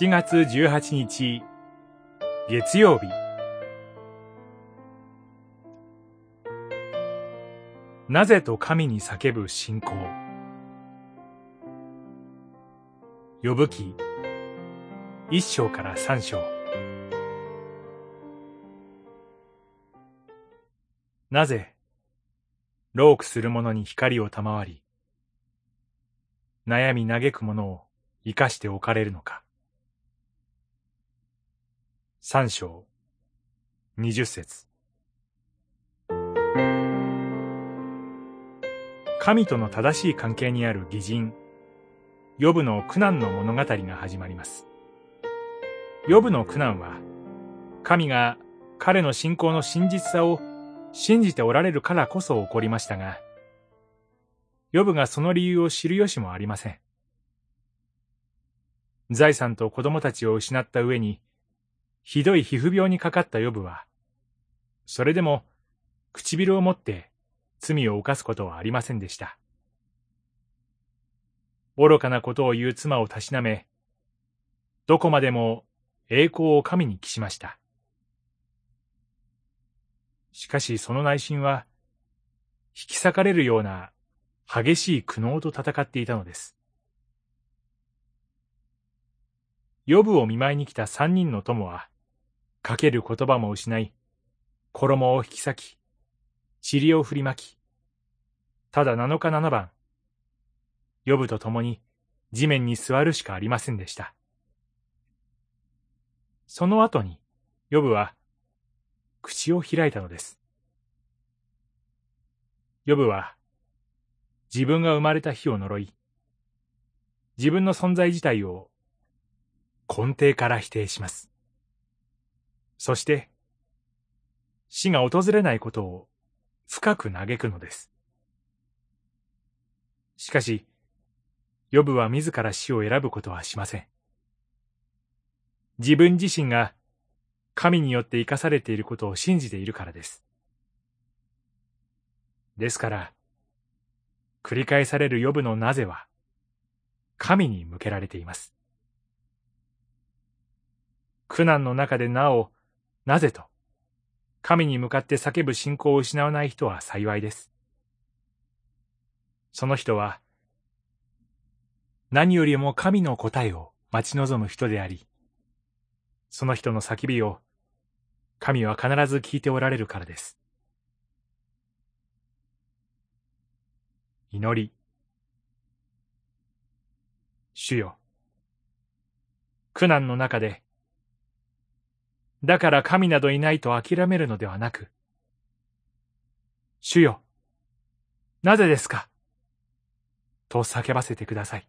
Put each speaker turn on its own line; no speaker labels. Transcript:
7月18日月曜日。なぜと神に叫ぶ信仰。呼ぶ記一章から三章。なぜ老苦する者に光を賜り悩み嘆く者を生かしておかれるのか。三章、二十節。神との正しい関係にある義人、ヨブの苦難の物語が始まります。ヨブの苦難は、神が彼の信仰の真実さを信じておられるからこそ起こりましたが、ヨブがその理由を知る由もありません。財産と子供たちを失った上に、ひどい皮膚病にかかったヨブは、それでも唇を持って罪を犯すことはありませんでした。愚かなことを言う妻をたしなめ、どこまでも栄光を神に帰しました。しかしその内心は、引き裂かれるような激しい苦悩と戦っていたのです。予部を見舞いに来た三人の友は、かける言葉も失い、衣を引き裂き、塵を振りまき、ただ七日七番、予部と共に地面に座るしかありませんでした。その後に、予部は、口を開いたのです。予部は、自分が生まれた日を呪い、自分の存在自体を根底から否定します。そして、死が訪れないことを深く嘆くのです。しかし、ヨブは自ら死を選ぶことはしません。自分自身が神によって生かされていることを信じているからです。ですから、繰り返される予部のなぜは、神に向けられています。苦難の中でなお、なぜと、神に向かって叫ぶ信仰を失わない人は幸いです。その人は、何よりも神の答えを待ち望む人であり、その人の叫びを、神は必ず聞いておられるからです。祈り。主よ。苦難の中で、だから神などいないと諦めるのではなく、主よ。なぜですか？と叫ばせてください。